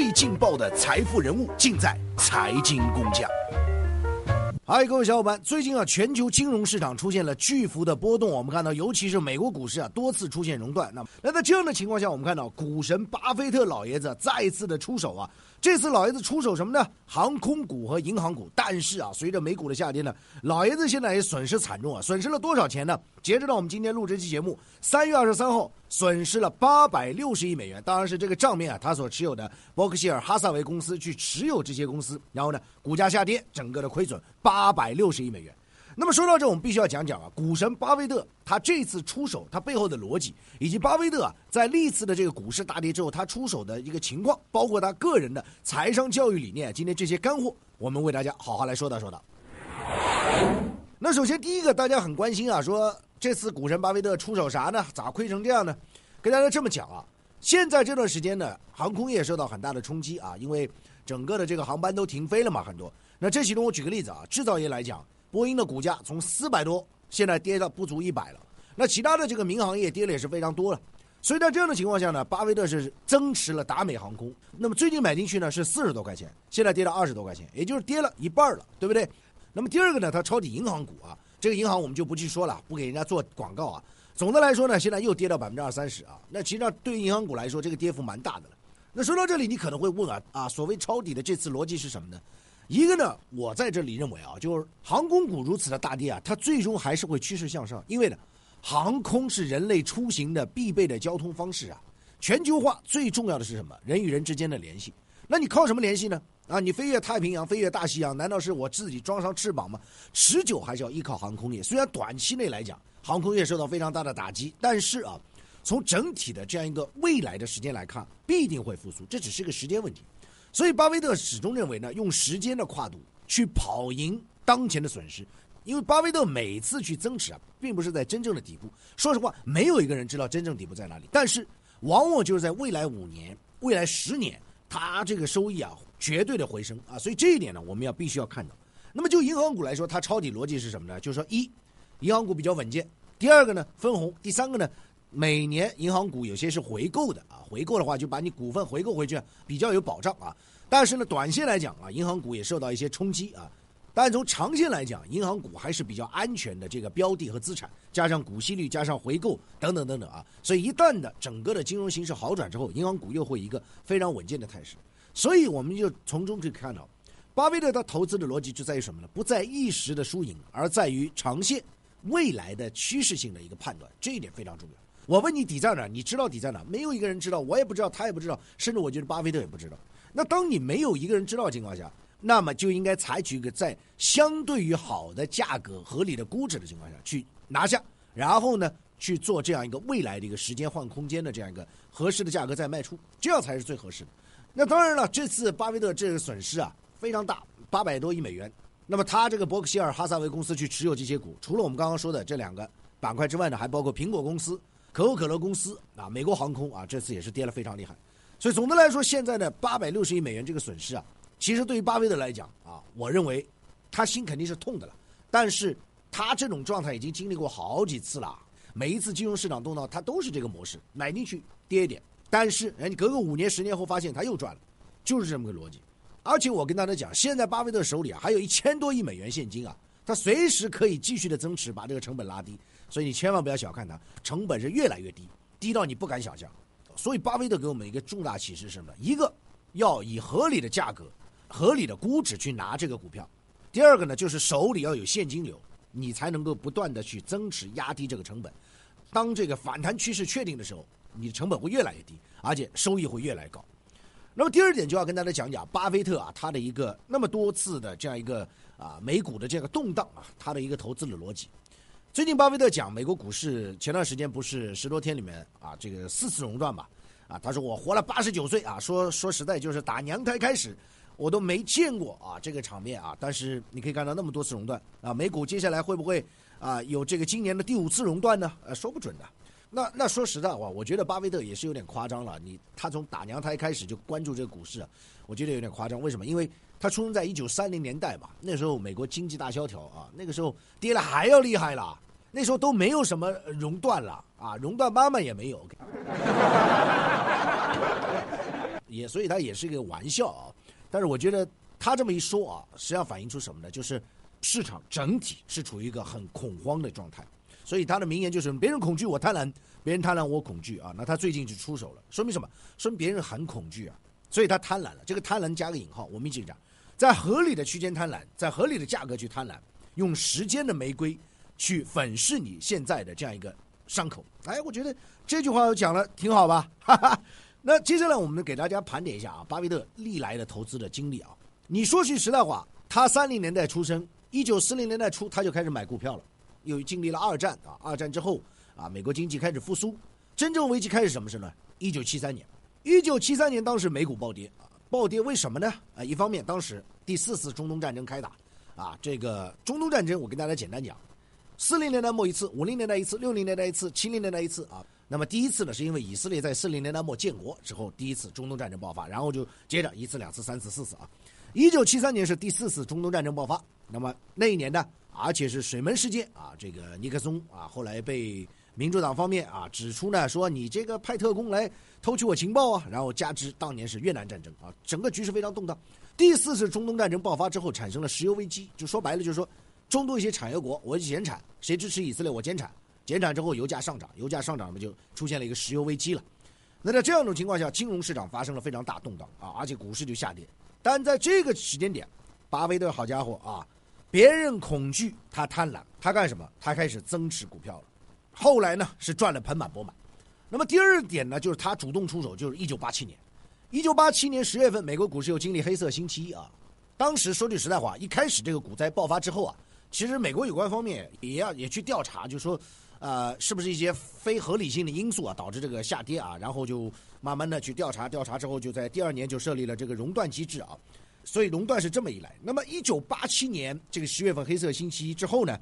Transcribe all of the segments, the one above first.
最劲爆的财富人物，尽在财经工匠。嗨，各位小伙伴，最近啊，全球金融市场出现了巨幅的波动。我们看到，尤其是美国股市啊，多次出现熔断。那么，那在这样的情况下，我们看到股神巴菲特老爷子再一次的出手啊。这次老爷子出手什么呢？航空股和银行股。但是啊，随着美股的下跌呢，老爷子现在也损失惨重啊。损失了多少钱呢？截止到我们今天录这期节目，三月二十三号，损失了八百六十亿美元。当然是这个账面啊，他所持有的伯克希尔哈萨维公司去持有这些公司，然后呢，股价下跌，整个的亏损八。八百六十亿美元。那么说到这，我们必须要讲讲啊，股神巴菲特他这次出手，他背后的逻辑，以及巴菲特啊在历次的这个股市大跌之后，他出手的一个情况，包括他个人的财商教育理念。今天这些干货，我们为大家好好来说道说道。那首先第一个，大家很关心啊，说这次股神巴菲特出手啥呢？咋亏成这样呢？跟大家这么讲啊，现在这段时间呢，航空业受到很大的冲击啊，因为整个的这个航班都停飞了嘛，很多。那这其中我举个例子啊，制造业来讲，波音的股价从四百多现在跌到不足一百了。那其他的这个民航业跌的也是非常多了。所以在这样的情况下呢，巴菲特是增持了达美航空。那么最近买进去呢是四十多块钱，现在跌到二十多块钱，也就是跌了一半了，对不对？那么第二个呢，它抄底银行股啊，这个银行我们就不去说了，不给人家做广告啊。总的来说呢，现在又跌到百分之二三十啊。那其实上对于银行股来说，这个跌幅蛮大的了。那说到这里，你可能会问啊啊，所谓抄底的这次逻辑是什么呢？一个呢，我在这里认为啊，就是航空股如此的大跌啊，它最终还是会趋势向上，因为呢，航空是人类出行的必备的交通方式啊。全球化最重要的是什么？人与人之间的联系。那你靠什么联系呢？啊，你飞越太平洋，飞越大西洋，难道是我自己装上翅膀吗？持久还是要依靠航空业。虽然短期内来讲，航空业受到非常大的打击，但是啊，从整体的这样一个未来的时间来看，必定会复苏，这只是个时间问题。所以，巴菲特始终认为呢，用时间的跨度去跑赢当前的损失，因为巴菲特每次去增持啊，并不是在真正的底部。说实话，没有一个人知道真正底部在哪里。但是，往往就是在未来五年、未来十年，它这个收益啊，绝对的回升啊。所以这一点呢，我们要必须要看到。那么，就银行股来说，它抄底逻辑是什么呢？就是说，一，银行股比较稳健；第二个呢，分红；第三个呢。每年银行股有些是回购的啊，回购的话就把你股份回购回去，比较有保障啊。但是呢，短线来讲啊，银行股也受到一些冲击啊。但从长线来讲，银行股还是比较安全的这个标的和资产，加上股息率，加上回购等等等等啊。所以一旦的整个的金融形势好转之后，银行股又会一个非常稳健的态势。所以我们就从中可以看到，巴菲特他投资的逻辑就在于什么呢？不在一时的输赢，而在于长线未来的趋势性的一个判断，这一点非常重要。我问你底在哪？你知道底在哪？没有一个人知道，我也不知道，他也不知道，甚至我觉得巴菲特也不知道。那当你没有一个人知道的情况下，那么就应该采取一个在相对于好的价格、合理的估值的情况下去拿下，然后呢去做这样一个未来的一个时间换空间的这样一个合适的价格再卖出，这样才是最合适的。那当然了，这次巴菲特这个损失啊非常大，八百多亿美元。那么他这个伯克希尔哈萨维公司去持有这些股，除了我们刚刚说的这两个板块之外呢，还包括苹果公司。可口可乐公司啊，美国航空啊，这次也是跌了非常厉害，所以总的来说，现在的八百六十亿美元这个损失啊，其实对于巴菲特来讲啊，我认为他心肯定是痛的了。但是他这种状态已经经历过好几次了，每一次金融市场动荡，他都是这个模式，买进去跌一点，但是哎，你隔个五年十年后发现他又赚了，就是这么个逻辑。而且我跟大家讲，现在巴菲特手里啊还有一千多亿美元现金啊，他随时可以继续的增持，把这个成本拉低。所以你千万不要小看它，成本是越来越低，低到你不敢想象。所以巴菲特给我们一个重大启示是什么？一个要以合理的价格、合理的估值去拿这个股票；第二个呢，就是手里要有现金流，你才能够不断的去增持，压低这个成本。当这个反弹趋势确定的时候，你的成本会越来越低，而且收益会越来越高。那么第二点就要跟大家讲讲巴菲特啊，他的一个那么多次的这样一个啊美股的这个动荡啊，他的一个投资的逻辑。最近巴菲特讲，美国股市前段时间不是十多天里面啊，这个四次熔断吧？啊，他说我活了八十九岁啊，说说实在就是打娘胎开始，我都没见过啊这个场面啊。但是你可以看到那么多次熔断啊，美股接下来会不会啊有这个今年的第五次熔断呢？呃，说不准的。那那说实在话，我觉得巴菲特也是有点夸张了。你他从打娘胎开始就关注这个股市，我觉得有点夸张。为什么？因为他出生在一九三零年代吧，那时候美国经济大萧条啊，那个时候跌了还要厉害了。那时候都没有什么熔断了啊，熔断妈妈也没有。也所以他也是一个玩笑啊。但是我觉得他这么一说啊，实际上反映出什么呢？就是市场整体是处于一个很恐慌的状态。所以他的名言就是：别人恐惧我贪婪，别人贪婪我恐惧啊。那他最近就出手了，说明什么？说明别人很恐惧啊，所以他贪婪了。这个贪婪加个引号，我们一起讲，在合理的区间贪婪，在合理的价格去贪婪，用时间的玫瑰去粉饰你现在的这样一个。伤口，哎，我觉得这句话讲了挺好吧，哈哈。那接下来我们给大家盘点一下啊，巴菲特历来的投资的经历啊。你说句实在话，他三零年代出生，一九四零年代初他就开始买股票了，又经历了二战啊，二战之后啊，美国经济开始复苏，真正危机开始什么时候呢？一九七三年，一九七三年当时美股暴跌啊，暴跌为什么呢？啊，一方面当时第四次中东战争开打啊，这个中东战争我跟大家简单讲。四零年代末一次，五零年代一次，六零年代一次，七零年代一次啊。那么第一次呢，是因为以色列在四零年代末建国之后，第一次中东战争爆发，然后就接着一次、两次、三次、四次啊。一九七三年是第四次中东战争爆发。那么那一年呢，而且是水门事件啊，这个尼克松啊，后来被民主党方面啊指出呢，说你这个派特工来偷取我情报啊，然后加之当年是越南战争啊，整个局势非常动荡。第四次中东战争爆发之后，产生了石油危机，就说白了就是说。中东一些产油国，我减产，谁支持以色列，我减产，减产之后油价上涨，油价上涨，那么就出现了一个石油危机了。那在这样一种情况下，金融市场发生了非常大动荡啊，而且股市就下跌。但在这个时间点，巴菲特好家伙啊，别人恐惧，他贪婪，他干什么？他开始增持股票了。后来呢，是赚了盆满钵满。那么第二点呢，就是他主动出手，就是一九八七年，一九八七年十月份，美国股市又经历黑色星期一啊。当时说句实在话，一开始这个股灾爆发之后啊。其实美国有关方面也要也去调查，就说，呃，是不是一些非合理性的因素啊导致这个下跌啊？然后就慢慢的去调查，调查之后就在第二年就设立了这个熔断机制啊。所以熔断是这么一来。那么一九八七年这个十月份黑色星期一之后呢，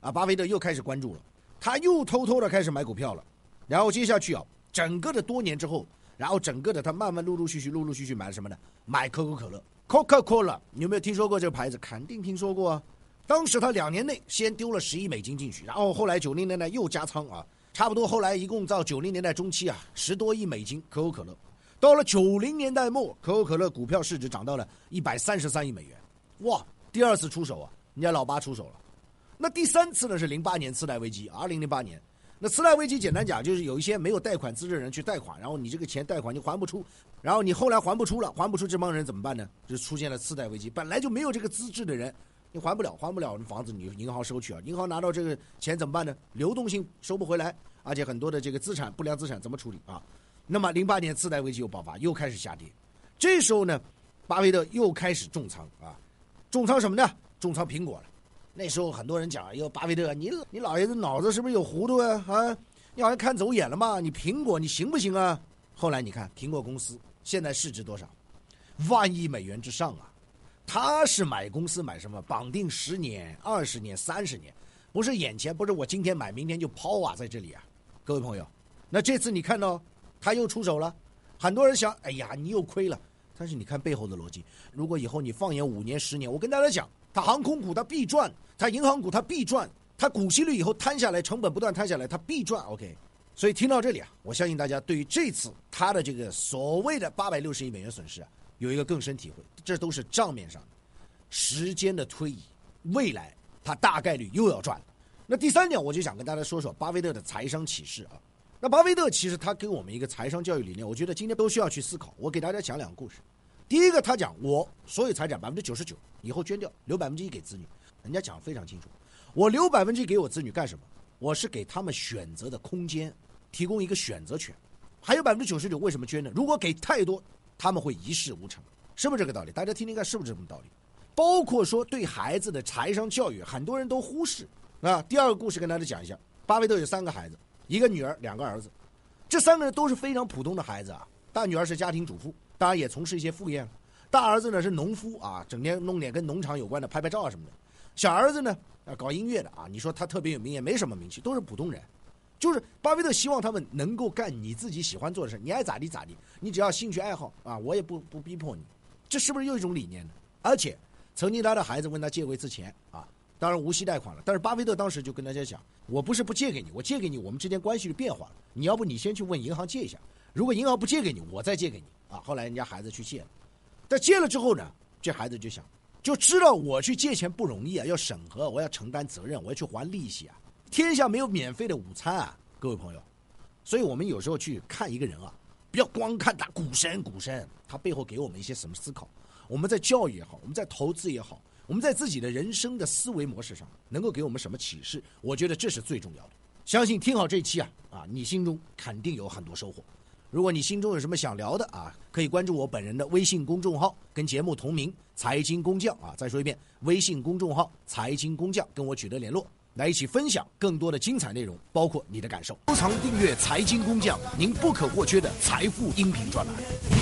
啊，巴菲特又开始关注了，他又偷偷的开始买股票了。然后接下去啊，整个的多年之后，然后整个的他慢慢陆陆续续陆陆续续买了什么呢？买可口可乐，Coca-Cola，你有没有听说过这个牌子？肯定听说过啊。当时他两年内先丢了十亿美金进去，然后后来九零年代又加仓啊，差不多后来一共到九零年代中期啊，十多亿美金可口可乐。到了九零年代末，可口可乐股票市值涨到了一百三十三亿美元，哇！第二次出手啊，人家老八出手了。那第三次呢是零八年次贷危机，二零零八年。那次贷危机简单讲就是有一些没有贷款资质的人去贷款，然后你这个钱贷款你还不出，然后你后来还不出了，还不出这帮人怎么办呢？就出现了次贷危机，本来就没有这个资质的人。你还不了，还不了，房子你银行收取啊？银行拿到这个钱怎么办呢？流动性收不回来，而且很多的这个资产不良资产怎么处理啊？那么零八年次贷危机又爆发，又开始下跌。这时候呢，巴菲特又开始重仓啊，重仓什么呢？重仓苹果了。那时候很多人讲，哟，巴菲特，你你老爷子脑子是不是有糊涂啊？啊，你好像看走眼了嘛？你苹果你行不行啊？后来你看苹果公司现在市值多少？万亿美元之上啊！他是买公司买什么？绑定十年、二十年、三十年，不是眼前，不是我今天买，明天就抛啊，在这里啊，各位朋友，那这次你看到他又出手了，很多人想，哎呀，你又亏了。但是你看背后的逻辑，如果以后你放眼五年、十年，我跟大家讲，它航空股它必赚，它银行股它必赚，它股息率以后摊下来，成本不断摊下来，它必赚。OK，所以听到这里啊，我相信大家对于这次它的这个所谓的八百六十亿美元损失啊。有一个更深体会，这都是账面上的。时间的推移，未来他大概率又要赚。那第三点，我就想跟大家说说巴菲特的财商启示啊。那巴菲特其实他给我们一个财商教育理念，我觉得今天都需要去思考。我给大家讲两个故事。第一个，他讲我所有财产百分之九十九以后捐掉，留百分之一给子女。人家讲非常清楚，我留百分之一给我子女干什么？我是给他们选择的空间，提供一个选择权。还有百分之九十九为什么捐呢？如果给太多。他们会一事无成，是不是这个道理？大家听听看，是不是这么道理？包括说对孩子的财商教育，很多人都忽视啊。第二个故事跟大家讲一下：巴菲特有三个孩子，一个女儿，两个儿子，这三个人都是非常普通的孩子啊。大女儿是家庭主妇，当然也从事一些副业；大儿子呢是农夫啊，整天弄点跟农场有关的，拍拍照啊什么的；小儿子呢搞音乐的啊，你说他特别有名也没什么名气，都是普通人。就是巴菲特希望他们能够干你自己喜欢做的事，你爱咋地咋地，你只要兴趣爱好啊，我也不不逼迫你，这是不是又一种理念呢？而且，曾经他的孩子问他借过一次钱啊，当然无息贷款了，但是巴菲特当时就跟大家讲，我不是不借给你，我借给你，我们之间关系就变化了，你要不你先去问银行借一下，如果银行不借给你，我再借给你啊。后来人家孩子去借了，但借了之后呢，这孩子就想，就知道我去借钱不容易啊，要审核，我要承担责任，我要去还利息啊。天下没有免费的午餐啊，各位朋友。所以我们有时候去看一个人啊，不要光看他股神股神，他背后给我们一些什么思考。我们在教育也好，我们在投资也好，我们在自己的人生的思维模式上，能够给我们什么启示？我觉得这是最重要的。相信听好这一期啊啊，你心中肯定有很多收获。如果你心中有什么想聊的啊，可以关注我本人的微信公众号，跟节目同名“财经工匠”啊。再说一遍，微信公众号“财经工匠”，跟我取得联络。来一起分享更多的精彩内容，包括你的感受。收藏订阅财经工匠，您不可或缺的财富音频专栏。